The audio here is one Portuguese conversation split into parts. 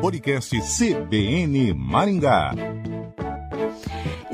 Podcast CBN Maringá.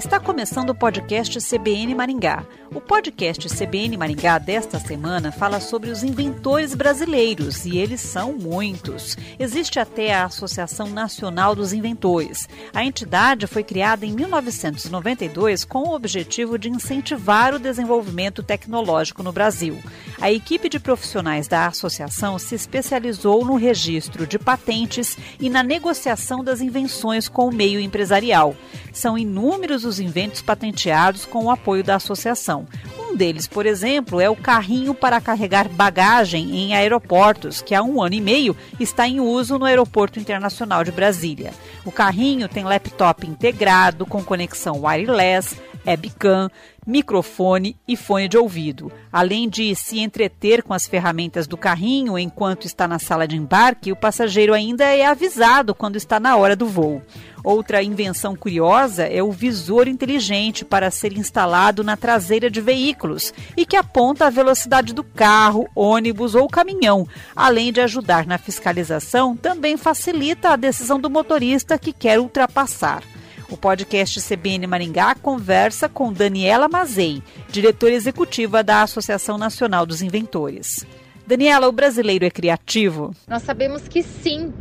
Está começando o podcast CBN Maringá. O podcast CBN Maringá desta semana fala sobre os inventores brasileiros e eles são muitos. Existe até a Associação Nacional dos Inventores. A entidade foi criada em 1992 com o objetivo de incentivar o desenvolvimento tecnológico no Brasil. A equipe de profissionais da associação se especializou no registro de patentes e na negociação das invenções com o meio empresarial. São inúmeros os inventos patenteados com o apoio da associação. Um deles, por exemplo, é o carrinho para carregar bagagem em aeroportos, que há um ano e meio está em uso no Aeroporto Internacional de Brasília. O carrinho tem laptop integrado com conexão wireless, webcam, microfone e fone de ouvido. Além de se entreter com as ferramentas do carrinho enquanto está na sala de embarque, o passageiro ainda é avisado quando está na hora do voo. Outra invenção curiosa é o visor inteligente para ser instalado na traseira de veículos e que aponta a velocidade do carro, ônibus ou caminhão. Além de ajudar na fiscalização, também facilita a decisão do motorista que quer ultrapassar. O podcast CBN Maringá conversa com Daniela Mazei, diretora executiva da Associação Nacional dos Inventores. Daniela, o brasileiro é criativo? Nós sabemos que sim.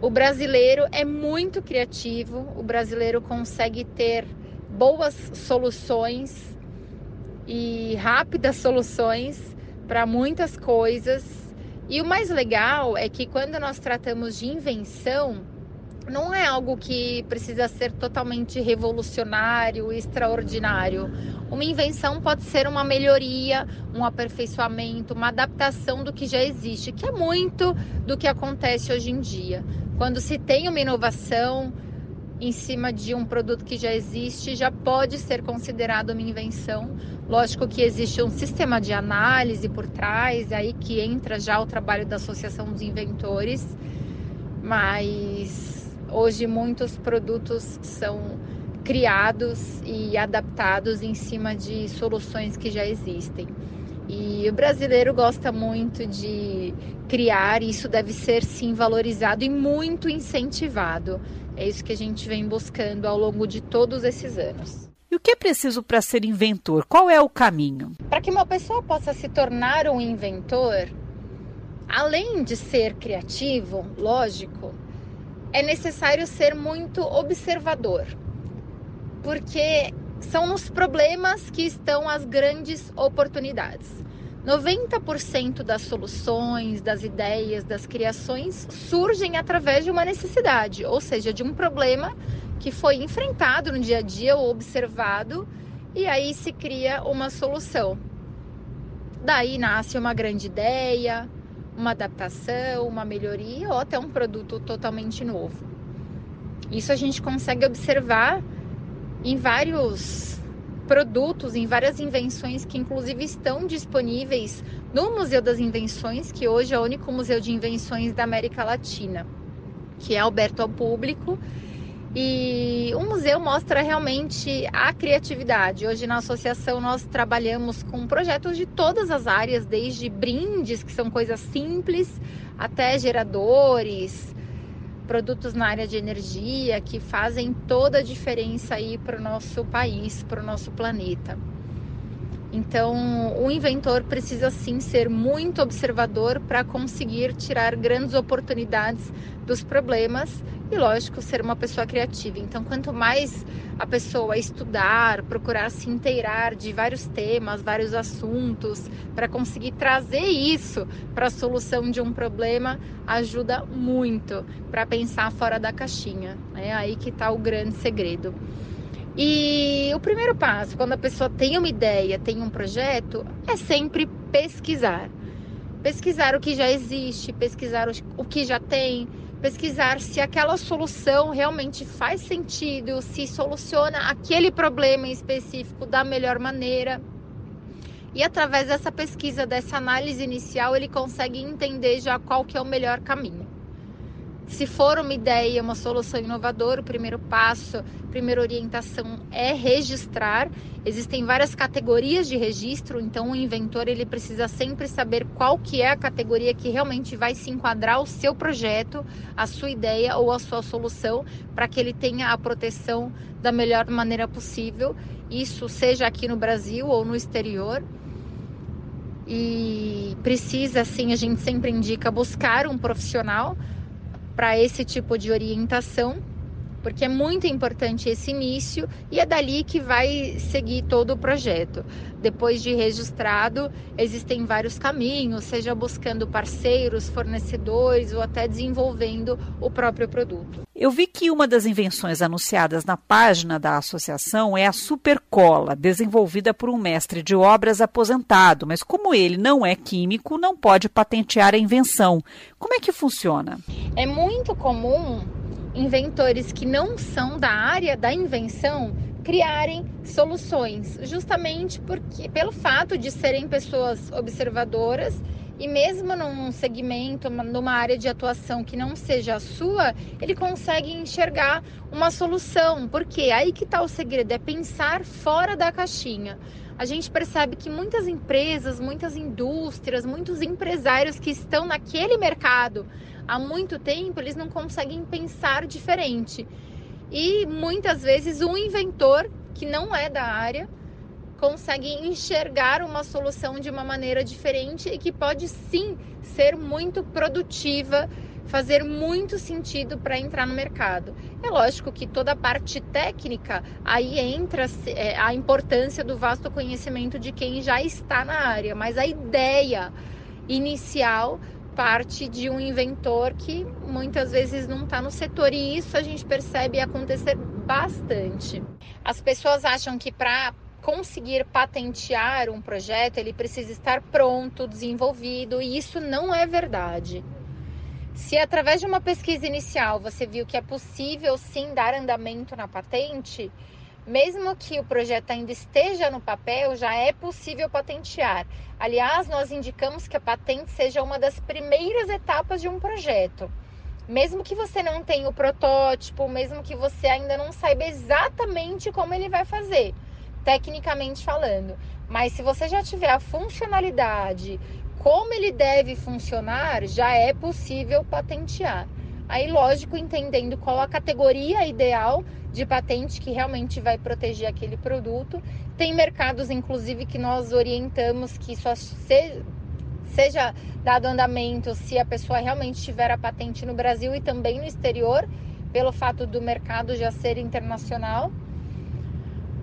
O brasileiro é muito criativo, o brasileiro consegue ter boas soluções e rápidas soluções para muitas coisas. E o mais legal é que quando nós tratamos de invenção, não é algo que precisa ser totalmente revolucionário, extraordinário. Uma invenção pode ser uma melhoria, um aperfeiçoamento, uma adaptação do que já existe, que é muito do que acontece hoje em dia. Quando se tem uma inovação em cima de um produto que já existe, já pode ser considerado uma invenção. Lógico que existe um sistema de análise por trás, aí que entra já o trabalho da Associação dos Inventores, mas Hoje muitos produtos são criados e adaptados em cima de soluções que já existem. E o brasileiro gosta muito de criar, e isso deve ser sim valorizado e muito incentivado. É isso que a gente vem buscando ao longo de todos esses anos. E o que é preciso para ser inventor? Qual é o caminho? Para que uma pessoa possa se tornar um inventor, além de ser criativo, lógico, é necessário ser muito observador, porque são nos problemas que estão as grandes oportunidades. 90% das soluções, das ideias, das criações surgem através de uma necessidade, ou seja, de um problema que foi enfrentado no dia a dia ou observado, e aí se cria uma solução. Daí nasce uma grande ideia, uma adaptação, uma melhoria ou até um produto totalmente novo. Isso a gente consegue observar em vários produtos, em várias invenções que inclusive estão disponíveis no Museu das Invenções, que hoje é o único museu de invenções da América Latina, que é aberto ao público e o museu mostra realmente a criatividade. Hoje na associação nós trabalhamos com projetos de todas as áreas, desde brindes, que são coisas simples, até geradores, produtos na área de energia que fazem toda a diferença aí para o nosso país, para o nosso planeta. Então, o inventor precisa sim ser muito observador para conseguir tirar grandes oportunidades dos problemas e, lógico, ser uma pessoa criativa. Então, quanto mais a pessoa estudar, procurar se inteirar de vários temas, vários assuntos, para conseguir trazer isso para a solução de um problema, ajuda muito para pensar fora da caixinha. É aí que está o grande segredo. E o primeiro passo, quando a pessoa tem uma ideia, tem um projeto, é sempre pesquisar. Pesquisar o que já existe, pesquisar o que já tem, pesquisar se aquela solução realmente faz sentido, se soluciona aquele problema em específico da melhor maneira. E através dessa pesquisa, dessa análise inicial, ele consegue entender já qual que é o melhor caminho. Se for uma ideia, uma solução inovadora, o primeiro passo, a primeira orientação é registrar. Existem várias categorias de registro, então o inventor ele precisa sempre saber qual que é a categoria que realmente vai se enquadrar ao seu projeto, a sua ideia ou a sua solução, para que ele tenha a proteção da melhor maneira possível. Isso seja aqui no Brasil ou no exterior e precisa, assim, a gente sempre indica buscar um profissional para esse tipo de orientação, porque é muito importante esse início e é dali que vai seguir todo o projeto. Depois de registrado, existem vários caminhos, seja buscando parceiros, fornecedores ou até desenvolvendo o próprio produto. Eu vi que uma das invenções anunciadas na página da associação é a Supercola, desenvolvida por um mestre de obras aposentado, mas como ele não é químico, não pode patentear a invenção. Como é que funciona? É muito comum inventores que não são da área da invenção criarem soluções, justamente porque pelo fato de serem pessoas observadoras e mesmo num segmento, numa área de atuação que não seja a sua, ele consegue enxergar uma solução. Porque aí que está o segredo, é pensar fora da caixinha. A gente percebe que muitas empresas, muitas indústrias, muitos empresários que estão naquele mercado há muito tempo, eles não conseguem pensar diferente. E muitas vezes o inventor que não é da área conseguem enxergar uma solução de uma maneira diferente e que pode sim ser muito produtiva, fazer muito sentido para entrar no mercado. É lógico que toda a parte técnica aí entra é, a importância do vasto conhecimento de quem já está na área, mas a ideia inicial parte de um inventor que muitas vezes não está no setor e isso a gente percebe acontecer bastante. As pessoas acham que para conseguir patentear um projeto, ele precisa estar pronto, desenvolvido, e isso não é verdade. Se através de uma pesquisa inicial você viu que é possível sim dar andamento na patente, mesmo que o projeto ainda esteja no papel, já é possível patentear. Aliás, nós indicamos que a patente seja uma das primeiras etapas de um projeto. Mesmo que você não tenha o protótipo, mesmo que você ainda não saiba exatamente como ele vai fazer tecnicamente falando. Mas se você já tiver a funcionalidade, como ele deve funcionar, já é possível patentear. Aí, lógico, entendendo qual a categoria ideal de patente que realmente vai proteger aquele produto. Tem mercados, inclusive, que nós orientamos que só se, seja dado andamento se a pessoa realmente tiver a patente no Brasil e também no exterior, pelo fato do mercado já ser internacional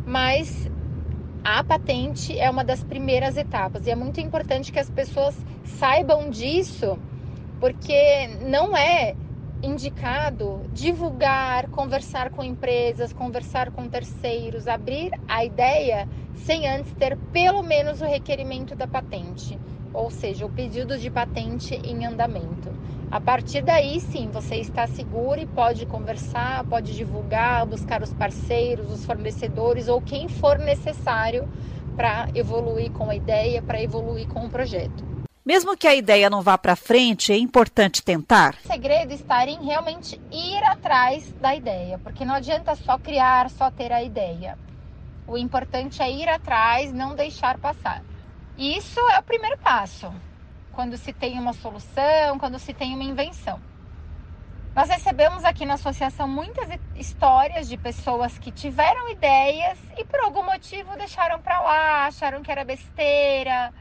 mas a patente é uma das primeiras etapas e é muito importante que as pessoas saibam disso, porque não é indicado divulgar, conversar com empresas, conversar com terceiros, abrir a ideia sem antes ter pelo menos o requerimento da patente, ou seja, o pedido de patente em andamento. A partir daí, sim, você está seguro e pode conversar, pode divulgar, buscar os parceiros, os fornecedores ou quem for necessário para evoluir com a ideia, para evoluir com o projeto. Mesmo que a ideia não vá para frente, é importante tentar. O segredo está em realmente ir atrás da ideia, porque não adianta só criar, só ter a ideia. O importante é ir atrás, não deixar passar. Isso é o primeiro passo quando se tem uma solução, quando se tem uma invenção. Nós recebemos aqui na associação muitas histórias de pessoas que tiveram ideias e por algum motivo deixaram para lá, acharam que era besteira.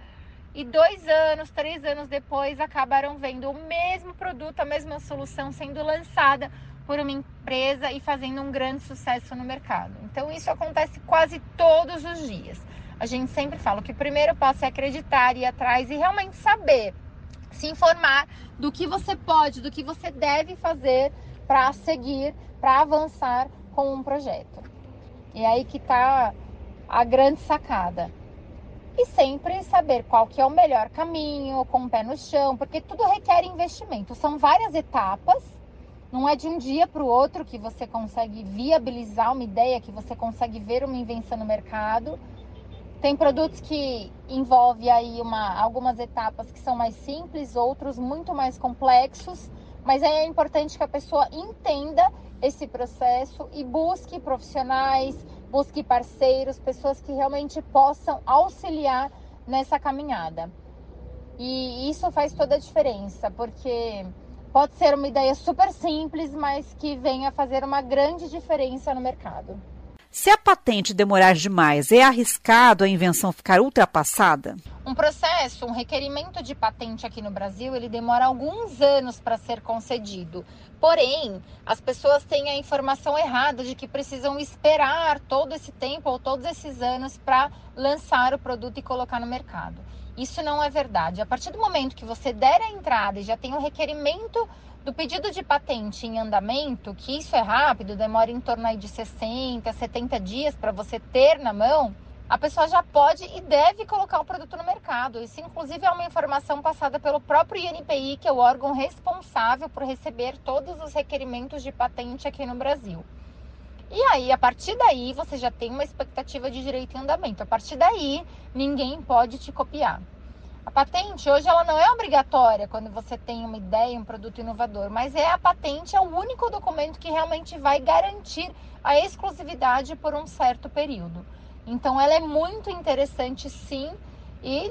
E dois anos, três anos depois, acabaram vendo o mesmo produto, a mesma solução sendo lançada por uma empresa e fazendo um grande sucesso no mercado. Então, isso acontece quase todos os dias a gente sempre fala que o primeiro passo é acreditar, ir atrás e realmente saber, se informar do que você pode, do que você deve fazer para seguir, para avançar com um projeto. E aí que está a grande sacada. E sempre saber qual que é o melhor caminho, com o pé no chão, porque tudo requer investimento. São várias etapas, não é de um dia para o outro que você consegue viabilizar uma ideia, que você consegue ver uma invenção no mercado. Tem produtos que envolvem aí uma, algumas etapas que são mais simples, outros muito mais complexos, Mas é importante que a pessoa entenda esse processo e busque profissionais, busque parceiros, pessoas que realmente possam auxiliar nessa caminhada. E isso faz toda a diferença, porque pode ser uma ideia super simples, mas que venha fazer uma grande diferença no mercado. Se a patente demorar demais, é arriscado a invenção ficar ultrapassada? Um processo, um requerimento de patente aqui no Brasil, ele demora alguns anos para ser concedido. Porém, as pessoas têm a informação errada de que precisam esperar todo esse tempo ou todos esses anos para lançar o produto e colocar no mercado. Isso não é verdade. A partir do momento que você der a entrada e já tem o requerimento do pedido de patente em andamento, que isso é rápido, demora em torno de 60, 70 dias para você ter na mão, a pessoa já pode e deve colocar o produto no mercado. Isso, inclusive, é uma informação passada pelo próprio INPI, que é o órgão responsável por receber todos os requerimentos de patente aqui no Brasil. E aí, a partir daí, você já tem uma expectativa de direito em andamento. A partir daí, ninguém pode te copiar. A patente hoje ela não é obrigatória quando você tem uma ideia, um produto inovador, mas é a patente é o único documento que realmente vai garantir a exclusividade por um certo período. Então ela é muito interessante sim e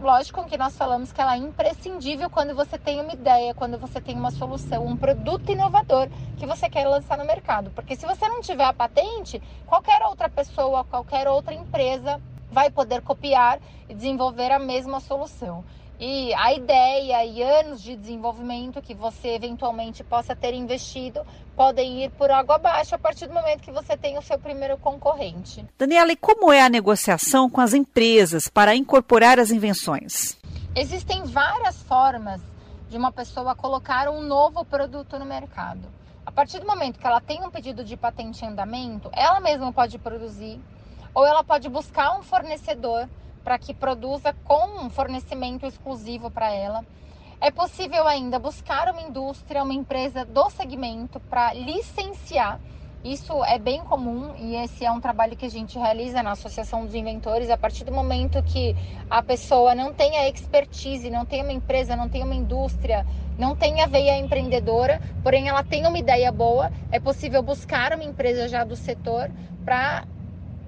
lógico que nós falamos que ela é imprescindível quando você tem uma ideia, quando você tem uma solução, um produto inovador que você quer lançar no mercado. Porque se você não tiver a patente, qualquer outra pessoa, qualquer outra empresa vai poder copiar e desenvolver a mesma solução. E a ideia e anos de desenvolvimento que você eventualmente possa ter investido podem ir por água abaixo a partir do momento que você tem o seu primeiro concorrente. Daniela, e como é a negociação com as empresas para incorporar as invenções? Existem várias formas de uma pessoa colocar um novo produto no mercado. A partir do momento que ela tem um pedido de patente em andamento, ela mesma pode produzir ou ela pode buscar um fornecedor para que produza com um fornecimento exclusivo para ela. É possível ainda buscar uma indústria, uma empresa do segmento para licenciar. Isso é bem comum e esse é um trabalho que a gente realiza na Associação dos Inventores. A partir do momento que a pessoa não tem a expertise, não tem uma empresa, não tem uma indústria, não tem a veia empreendedora, porém ela tem uma ideia boa, é possível buscar uma empresa já do setor para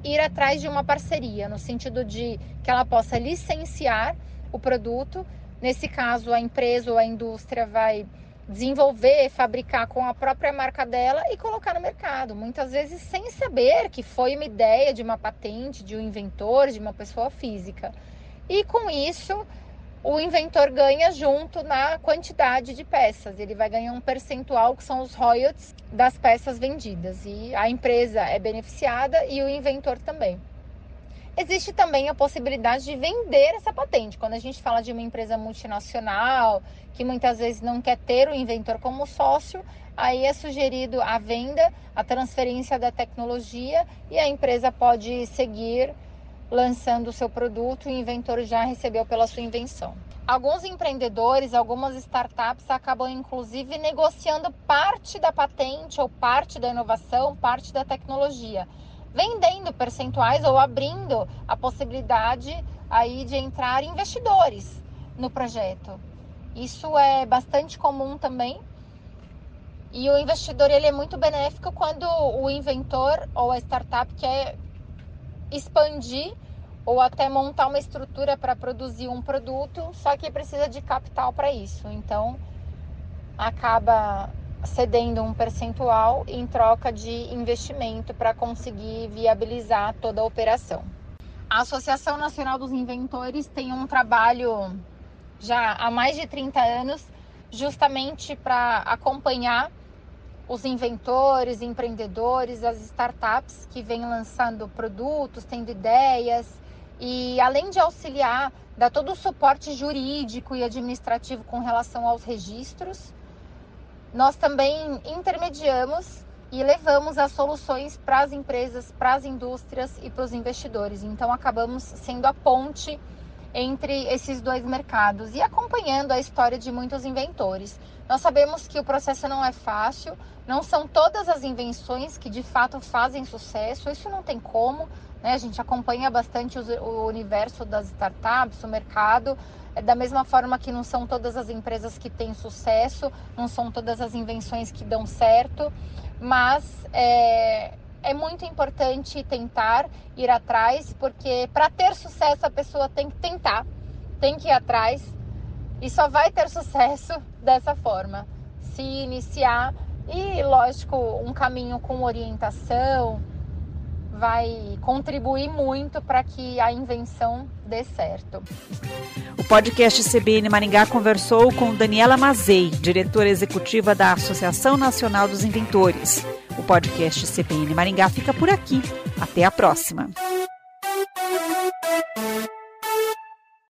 ir atrás de uma parceria, no sentido de que ela possa licenciar o produto. Nesse caso, a empresa ou a indústria vai desenvolver, fabricar com a própria marca dela e colocar no mercado, muitas vezes sem saber que foi uma ideia de uma patente, de um inventor, de uma pessoa física. E com isso, o inventor ganha junto na quantidade de peças. Ele vai ganhar um percentual que são os royalties das peças vendidas. E a empresa é beneficiada e o inventor também. Existe também a possibilidade de vender essa patente. Quando a gente fala de uma empresa multinacional, que muitas vezes não quer ter o inventor como sócio, aí é sugerido a venda, a transferência da tecnologia e a empresa pode seguir lançando o seu produto, o inventor já recebeu pela sua invenção. Alguns empreendedores, algumas startups acabam inclusive negociando parte da patente ou parte da inovação, parte da tecnologia, vendendo percentuais ou abrindo a possibilidade aí de entrar investidores no projeto. Isso é bastante comum também. E o investidor ele é muito benéfico quando o inventor ou a startup quer expandir ou até montar uma estrutura para produzir um produto, só que precisa de capital para isso. Então, acaba cedendo um percentual em troca de investimento para conseguir viabilizar toda a operação. A Associação Nacional dos Inventores tem um trabalho já há mais de 30 anos, justamente para acompanhar os inventores, empreendedores, as startups que vêm lançando produtos, tendo ideias e além de auxiliar, dar todo o suporte jurídico e administrativo com relação aos registros, nós também intermediamos e levamos as soluções para as empresas, para as indústrias e para os investidores. Então acabamos sendo a ponte entre esses dois mercados e acompanhando a história de muitos inventores. Nós sabemos que o processo não é fácil, não são todas as invenções que de fato fazem sucesso, isso não tem como. Né? A gente acompanha bastante o universo das startups, o mercado, é da mesma forma que não são todas as empresas que têm sucesso, não são todas as invenções que dão certo, mas é, é muito importante tentar ir atrás, porque para ter sucesso a pessoa tem que tentar, tem que ir atrás e só vai ter sucesso dessa forma. Se iniciar e, lógico, um caminho com orientação vai contribuir muito para que a invenção dê certo. O podcast CBN Maringá conversou com Daniela Mazei, diretora executiva da Associação Nacional dos Inventores. O podcast CBN Maringá fica por aqui. Até a próxima.